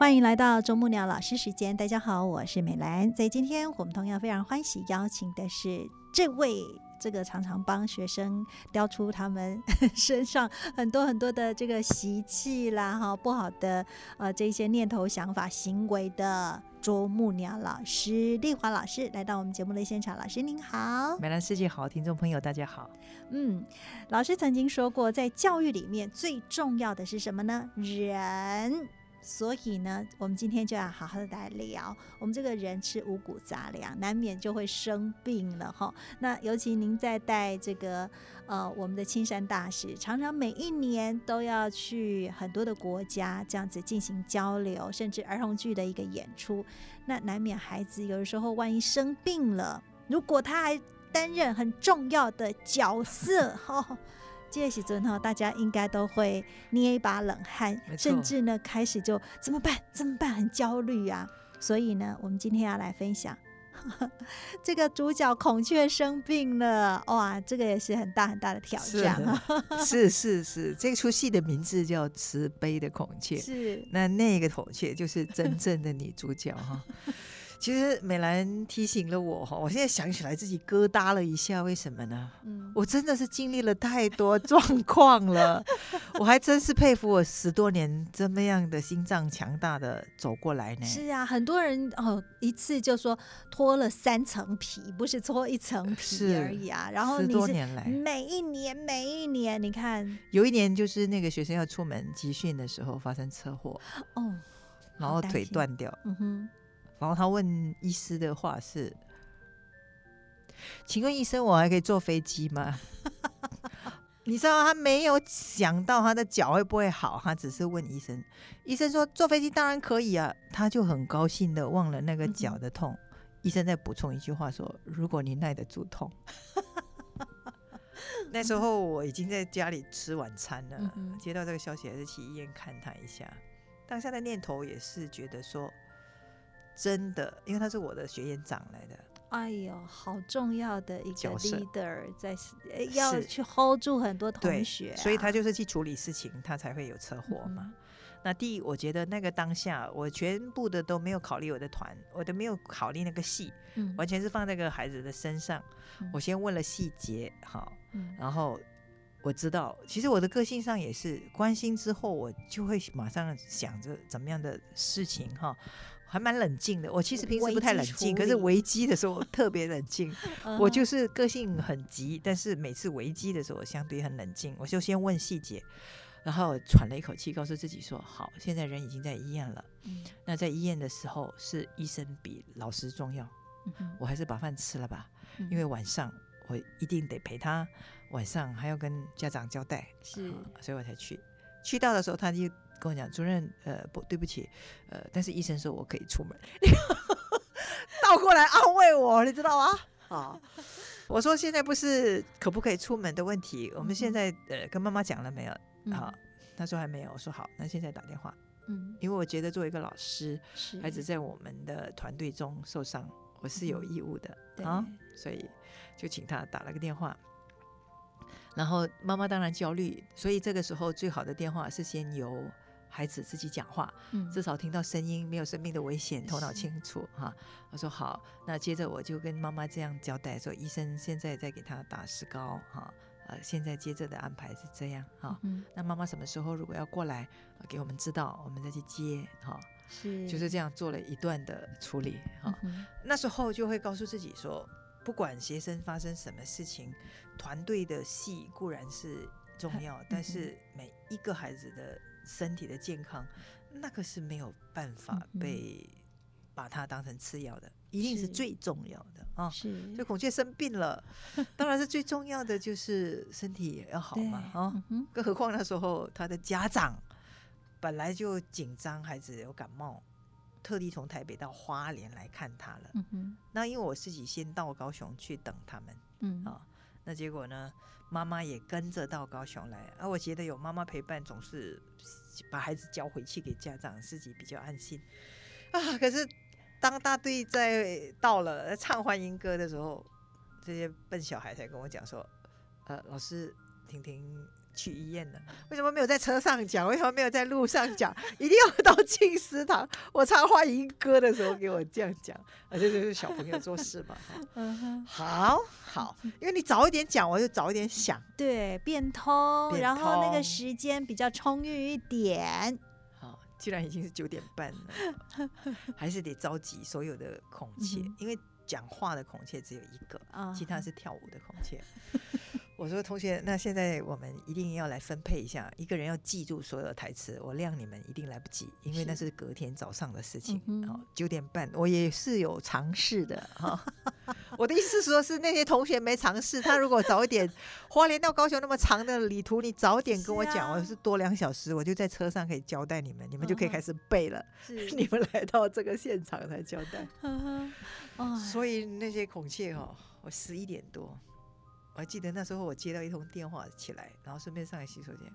欢迎来到啄木鸟老师时间。大家好，我是美兰。在今天，我们同样非常欢喜邀请的是这位。这个常常帮学生雕出他们身上很多很多的这个习气啦，哈，不好的呃这些念头、想法、行为的啄木鸟老师丽华老师来到我们节目的现场，老师您好，美兰世界好，听众朋友大家好。嗯，老师曾经说过，在教育里面最重要的是什么呢？人。所以呢，我们今天就要好好的来聊。我们这个人吃五谷杂粮，难免就会生病了哈。那尤其您在带这个呃我们的青山大使，常常每一年都要去很多的国家这样子进行交流，甚至儿童剧的一个演出。那难免孩子有的时候万一生病了，如果他还担任很重要的角色哈。这些时阵哈，大家应该都会捏一把冷汗，甚至呢开始就怎么办？怎么办？很焦虑啊！所以呢，我们今天要来分享 这个主角孔雀生病了，哇，这个也是很大很大的挑战。是是是，这出戏的名字叫《慈悲的孔雀》，是那那个孔雀就是真正的女主角哈。其实美兰提醒了我哈，我现在想起来自己疙瘩了一下，为什么呢？嗯，我真的是经历了太多状况了，我还真是佩服我十多年这么样的心脏强大的走过来呢。是啊，很多人哦一次就说脱了三层皮，不是脱一层皮而已啊。然后十多年来，每一年每一年，你看有一年就是那个学生要出门集训的时候发生车祸哦，然后腿断掉。嗯哼。然后他问医师的话是：“请问医生，我还可以坐飞机吗？” 你知道他没有想到他的脚会不会好，他只是问医生。医生说坐飞机当然可以啊，他就很高兴的忘了那个脚的痛。医生再补充一句话说：“如果你耐得住痛。”那时候我已经在家里吃晚餐了，接到这个消息还是去医院看他一下。当下的念头也是觉得说。真的，因为他是我的学院长来的。哎呦，好重要的一个 leader，在要去 hold 住很多同学，所以他就是去处理事情，他才会有车祸嘛。那第一，我觉得那个当下，我全部的都没有考虑我的团，我都没有考虑那个戏，完全是放在个孩子的身上。我先问了细节，好，然后我知道，其实我的个性上也是关心之后，我就会马上想着怎么样的事情哈。还蛮冷静的，我其实平时不太冷静，可是危机的时候特别冷静。我就是个性很急，但是每次危机的时候，我相对很冷静。我就先问细节，然后喘了一口气，告诉自己说：“好，现在人已经在医院了。那在医院的时候，是医生比老师重要。我还是把饭吃了吧，因为晚上我一定得陪他，晚上还要跟家长交代，是，所以我才去。去到的时候，他就。跟我讲，主任，呃，不对不起，呃，但是医生说我可以出门，倒过来安慰我，你知道吗？啊，我说现在不是可不可以出门的问题，我们现在呃跟妈妈讲了没有？好，他说还没有，我说好，那现在打电话，嗯，因为我觉得作为一个老师，孩子在我们的团队中受伤，我是有义务的啊，所以就请他打了个电话。然后妈妈当然焦虑，所以这个时候最好的电话是先由。孩子自己讲话，至少听到声音，没有生命的危险，头脑清楚哈。我说好，那接着我就跟妈妈这样交代说，医生现在在给他打石膏哈，呃，现在接着的安排是这样哈。那妈妈什么时候如果要过来给我们知道，我们再去接哈。是，就是这样做了一段的处理哈。那时候就会告诉自己说，不管学生发生什么事情，团队的戏固然是重要，但是每一个孩子的。身体的健康，那个是没有办法被把它当成次要的。一定是是最重要的啊。是就孔雀生病了，当然是最重要的就是身体也要好嘛啊。更何况那时候他的家长本来就紧张，孩子有感冒，特地从台北到花莲来看他了。嗯哼那因为我自己先到高雄去等他们嗯啊，那结果呢，妈妈也跟着到高雄来啊。我觉得有妈妈陪伴，总是把孩子交回去给家长，自己比较安心啊。可是当大队在到了唱欢迎歌的时候，这些笨小孩才跟我讲说：“呃，老师，婷婷去医院了，为什么没有在车上讲？为什么没有在路上讲？一定要到进食堂 我唱欢迎歌的时候给我这样讲，啊，这就是小朋友做事嘛。哈 嗯，好好，因为你早一点讲，我就早一点想。对，变通，变然后那个通时间比较充裕一点。好，既然已经是九点半了，还是得召集所有的孔雀，嗯因为讲话的孔雀只有一个，啊其他是跳舞的孔雀。我说同学，那现在我们一定要来分配一下，一个人要记住所有的台词，我谅你们一定来不及，因为那是隔天早上的事情。好，九点半我也是有尝试的 哈。我的意思说是那些同学没尝试，他如果早一点，花莲到高雄那么长的旅途，你早点跟我讲，我是多两小时，我就在车上可以交代你们，你们就可以开始背了。是 你们来到这个现场才交代。所以那些孔雀哈、我十一点多，我还记得那时候我接到一通电话起来，然后顺便上来洗手间。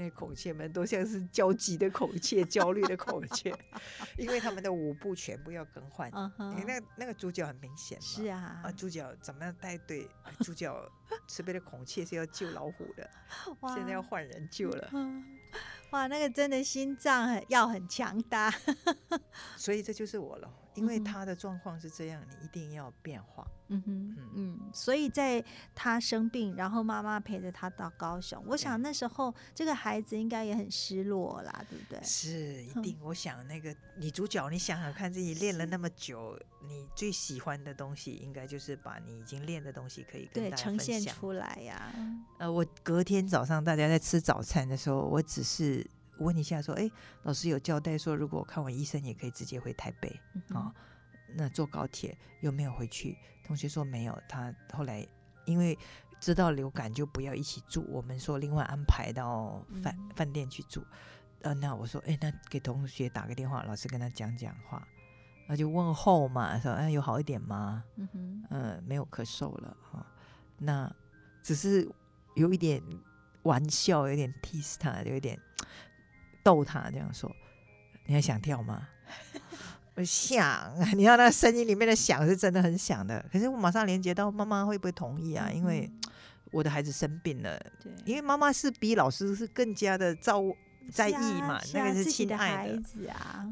那些孔雀们都像是焦急的孔雀、焦虑的孔雀，因为他们的舞步全部要更换。嗯哼，因为那那个主角很明显嘛，是啊啊，，主角怎么样带队？啊主角慈悲的孔雀是要救老虎的，现在要换人救了，嗯哇，那个真的心脏很要很强大。所以这就是我了。因为他的状况是这样，你一定要变化。嗯哼嗯，嗯，所以在他生病，然后妈妈陪着他到高雄，我想那时候这个孩子应该也很失落啦，对不对？是一嗯定，我想那个女主角，你想想看，自己练了那么久，你最喜欢的东西，应该就是把你已经练的东西可以跟对，大家呈。现出来呀。呃，我隔天早上大家在吃早餐的时候，我只是问一下说，哎，老师有交代说，如果我看完医生，也可以直接回台北嗯哼啊、那坐高铁有没有回去？同学说没有，他后来因为知道流感就不要一起住，我们说另外安排到饭、嗯饭店去住。呃，那我说，哎，那给同学打个电话，老师跟他讲讲话，那就问候嘛，说，哎，有好一点吗？嗯哼，呃，没有咳嗽了哈、那只是有一点玩笑，有点 tease 他，有一点逗他这样说。你还想跳吗？我想，你看那声音里面的响是真的很响的。可是我马上连接到妈妈会不会同意啊？因为嗯我的孩子生病了，对，因为妈妈是比老师是更加的照在意嘛，啊那个是亲爱的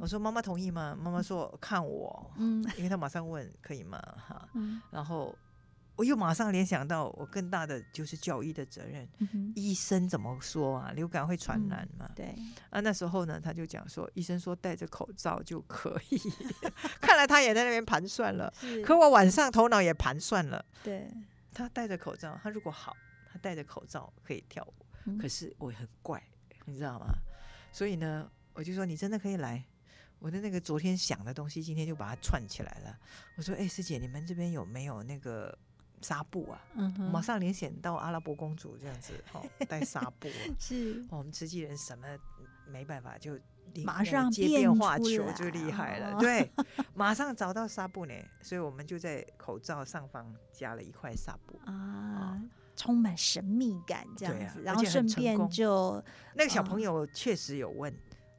我，说妈妈同意吗？妈妈说看我，嗯因为他马上问可以吗？哈，嗯然后我又马上联想到，我更大的就是教育的责任。嗯，医生怎么说啊？流感会传嗯染嘛？对，啊，那时候呢，他就讲说，医生说戴着口罩就可以。看来他也在那边盘算了。可我晚上头脑也盘算了，对，他戴着口罩，他如果好，他戴着口罩可以跳舞。嗯可是我很怪，你知道吗？所以呢，我就说你真的可以来。我的那个昨天想的东西，今天就把它串起来了。我说，哎、师姐，你们这边有没有那个纱布啊？嗯，马上联想到阿拉伯公主这样子，哦，带纱布、啊。是哦我们慈济人什么没办法，就马上接上变变化球就厉害了，哦对，马上找到纱布呢，所以我们就在口罩上方加了一块纱布。啊，充满神秘感这样子，啊然后顺便就那个小哦朋友确实有问，哦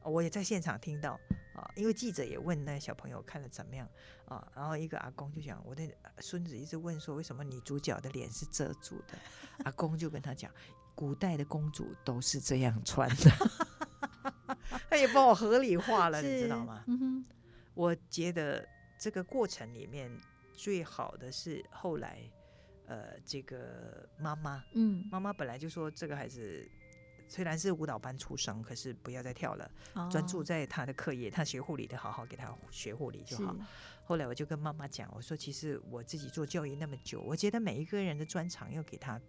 我也在现场听到啊，因为记者也问那小朋友看了怎么样啊，然后一个阿公就讲，我的孙子一直问说，为什么女主角的脸是遮住的？阿公就跟他讲，古代的公主都是这样穿的，他也帮我合理化了，你知道吗？嗯哼，我觉得这个过程里面最好的是后来，呃，这个妈妈，嗯，妈妈本来就说这个孩子虽然是舞蹈班出生，可是不要再跳了，专注哦。在他的课业，他学护理的，好好给他学护理就好。后来我就跟妈妈讲，我说其实我自己做教育那么久，我觉得每一个人的专长要给他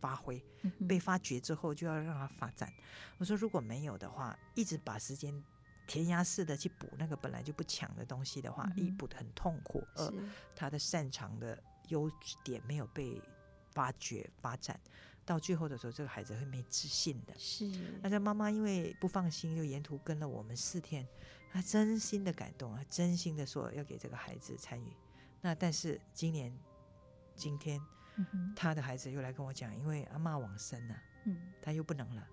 发挥，嗯被发掘之后就要让他发展。我说如果没有的话，一直把时间填鸭式的去补那个本来就不强的东西的话，一补的很痛苦，二他的擅长的优点没有被发掘发展，到最后的时候，这个孩子会没自信的。是，那这妈妈因为不放心，就沿途跟了我们四天，她真心的感动啊，真心的说要给这个孩子参与。那但是今年今天，他的孩子又来跟我讲，因为阿妈往生了，嗯，他又不能了，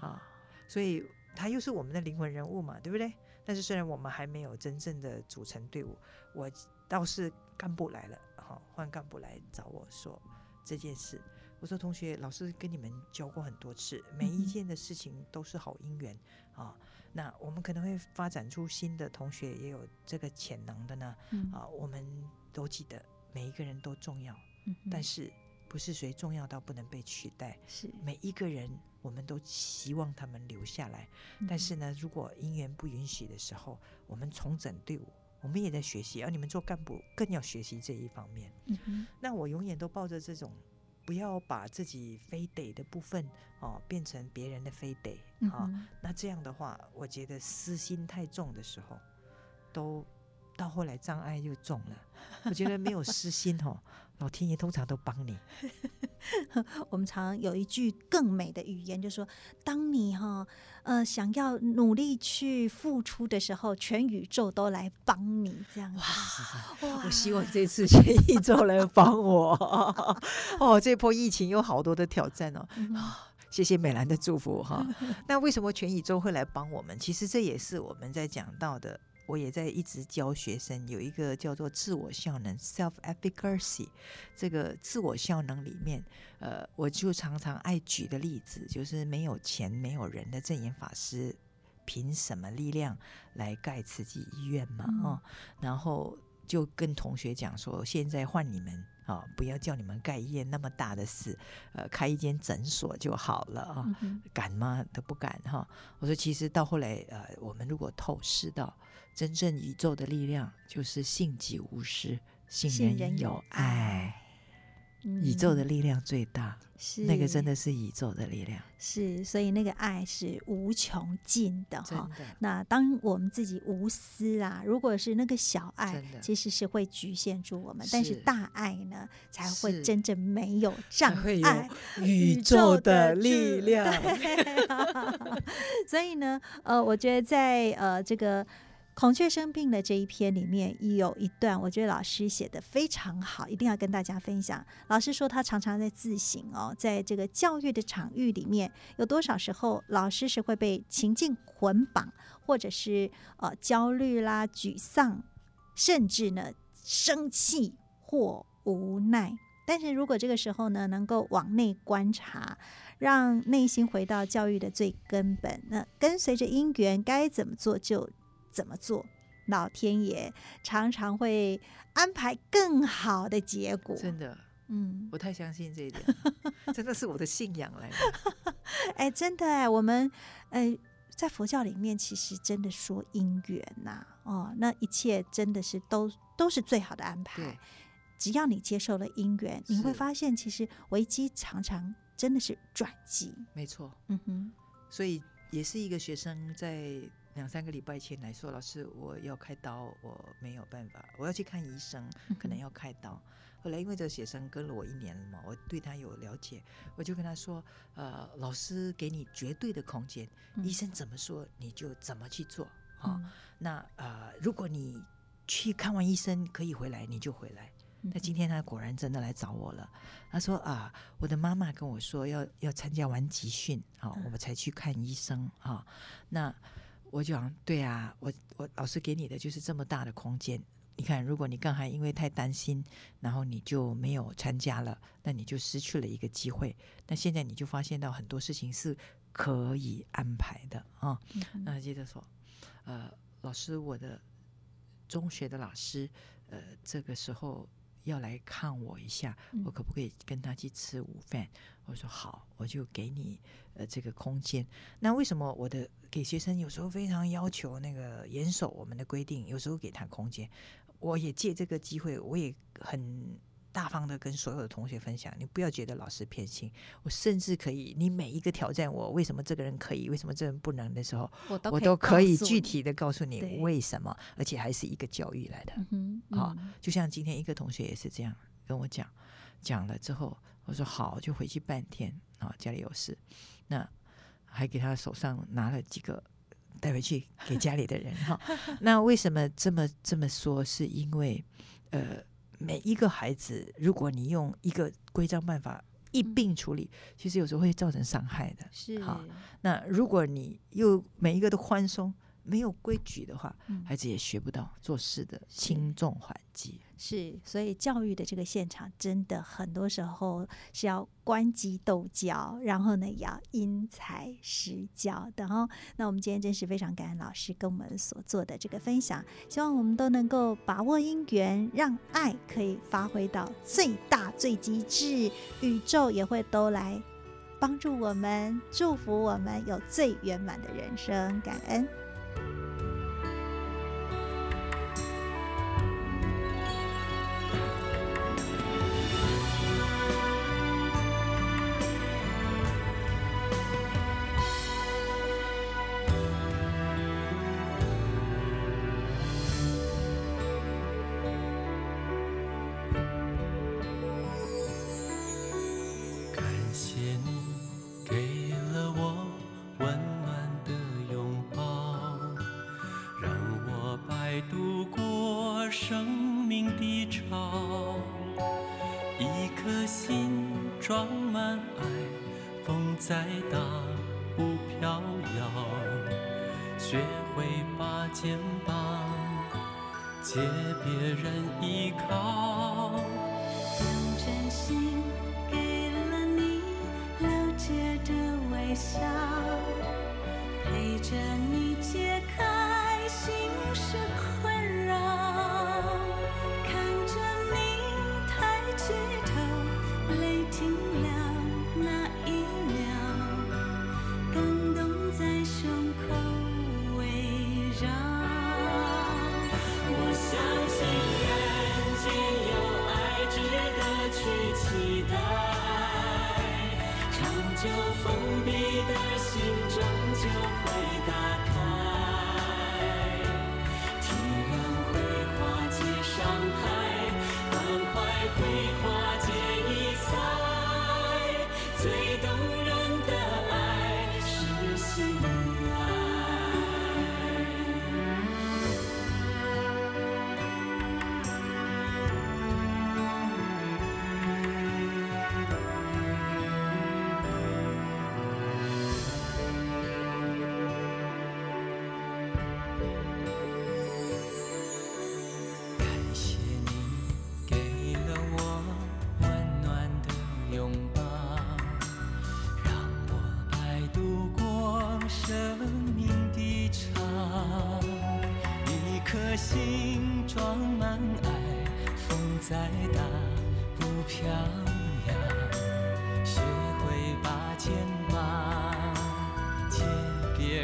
啊，所以。他又是我们的灵魂人物嘛，对不对？但是虽然我们还没有真正的组成队伍，我倒是干部来了，哈，换干部来找我说这件事。我说同学，老师跟你们教过很多次，每一件的事情都是好姻缘啊。那我们可能会发展出新的同学，也有这个潜能的呢。啊，我们都记得每一个人都重要，但是不是谁重要到不能被取代？是每一个人。我们都希望他们留下来，但是呢，如果姻缘不允许的时候，我们重整队伍，我们也在学习。而你们做干部更要学习这一方面。那我永远都抱着这种，不要把自己非得的部分哦变成别人的非得啊。那这样的话，我觉得私心太重的时候，都到后来障碍又重了。我觉得没有私心哦。老天爷通常都帮你。我们常有一句更美的语言，就说：当你哈呃想要努力去付出的时候，全宇宙都来帮你。这样哇，我希望这次全宇宙来帮我。哦，这波疫情有好多的挑战哦。谢谢美兰的祝福哈。那为什么全宇宙会来帮我们？其实这也是我们在讲到的。我也在一直教学生，有一个叫做自我效能 （self-efficacy）。这个自我效能里面，呃，我就常常爱举的例子，就是没有钱、没有人的正言法师，凭什么力量来盖慈济医院嘛？哦，然后就跟同学讲说，现在换你们啊，不要叫你们盖医院那么大的事，呃，开一间诊所就好了啊，敢吗？都不敢哈。我说，其实到后来，呃，我们如果透视到。真正宇宙的力量就是信己无私，信人有爱。宇宙的力量最大，是那个真的是宇宙的力量。是，所以那个爱是无穷尽的哈。那当我们自己无私啊，如果是那个小爱，其实是会局限住我们；但是大爱呢，才会真正没有障碍。宇宙的力量。所以呢，呃，我觉得在呃这个。孔雀生病的这一篇里面有一段，我觉得老师写的非常好，一定要跟大家分享。老师说他常常在自省哦，在这个教育的场域里面，有多少时候老师是会被情境捆绑，或者是呃焦虑啦、沮丧，甚至呢生气或无奈。但是如果这个时候呢，能够往内观察，让内心回到教育的最根本，那跟随着因缘该怎么做就。怎么做？老天爷常常会安排更好的结果。真的，嗯，我太相信这一点，真的是我的信仰来 的。哎，真的哎，我们哎，在佛教里面，其实真的说因缘呐，哦，那一切真的是都都是最好的安排。只要你接受了因缘，你会发现，其实危机常常真的是转机。没错，嗯哼，所以也是一个学生在。两三个礼拜前来说，老师，我要开刀，我没有办法，我要去看医生，可能要开刀。后来因为这个学生跟了我一年了嘛，我对他有了解，我就跟他说，呃，老师给你绝对的空间，医生怎么说你就怎么去做啊。那呃，如果你去看完医生可以回来，你就回来。那今天他果然真的来找我了，他说啊，我的妈妈跟我说要要参加完集训啊，我们才去看医生啊。那我讲对啊，我我老师给你的就是这么大的空间。你看，如果你刚才因为太担心，然后你就没有参加了，那你就失去了一个机会。那现在你就发现到很多事情是可以安排的啊。那接着说，呃，老师，我的中学的老师，呃，这个时候。要来看我一下，我可不可以跟他去吃午饭？我说好，我就给你呃这个空间。那为什么我的给学生有时候非常要求那个严守我们的规定，有时候给他空间？我也借这个机会，我也很大方的跟所有的同学分享，你不要觉得老师偏心，我甚至可以，你每一个挑战我，为什么这个人可以，为什么这人不能的时候，我都我都可以具体的告诉你为什么，而且还是一个教育来的。嗯哼好嗯就像今天一个同学也是这样跟我讲，讲了之后，我说好，就回去半天啊，家里有事，那还给他手上拿了几个带回去给家里的人哈。那为什么这么这么说？是因为呃，每一个孩子，如果你用一个规章办法一并处理，其实有时候会造成伤害的。是好那如果你又每一个都宽松，没有规矩的话，嗯孩子也学不到做事的轻重缓急。是，所以教育的这个现场，真的很多时候是要关机斗教，然后呢，也要因材施教的哦。那我们今天真是非常感恩老师跟我们所做的这个分享，希望我们都能够把握因缘，让爱可以发挥到最大最极致，宇宙也会都来帮助我们，祝福我们有最圆满的人生。感恩。度过生命的潮。一颗心装满爱，风再大不飘摇，学会把肩膀借别人依靠。用真心给了你了解的微笑，陪着你解开心事困扰，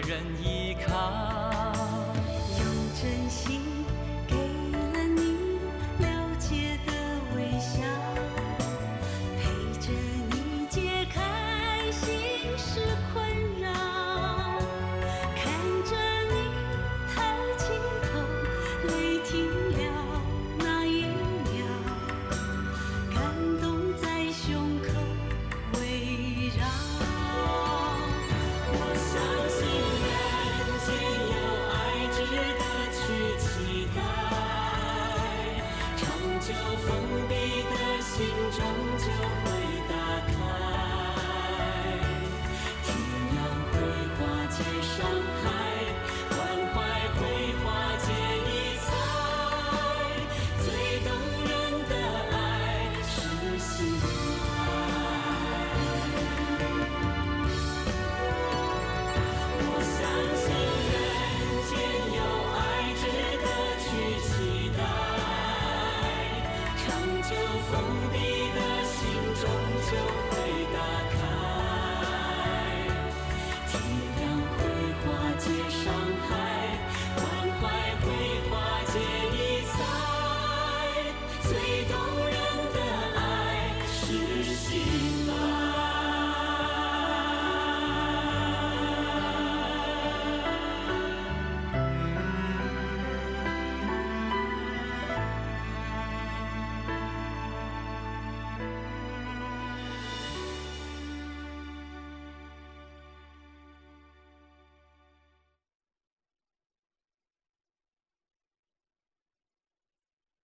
人一久封闭的心终究会打开，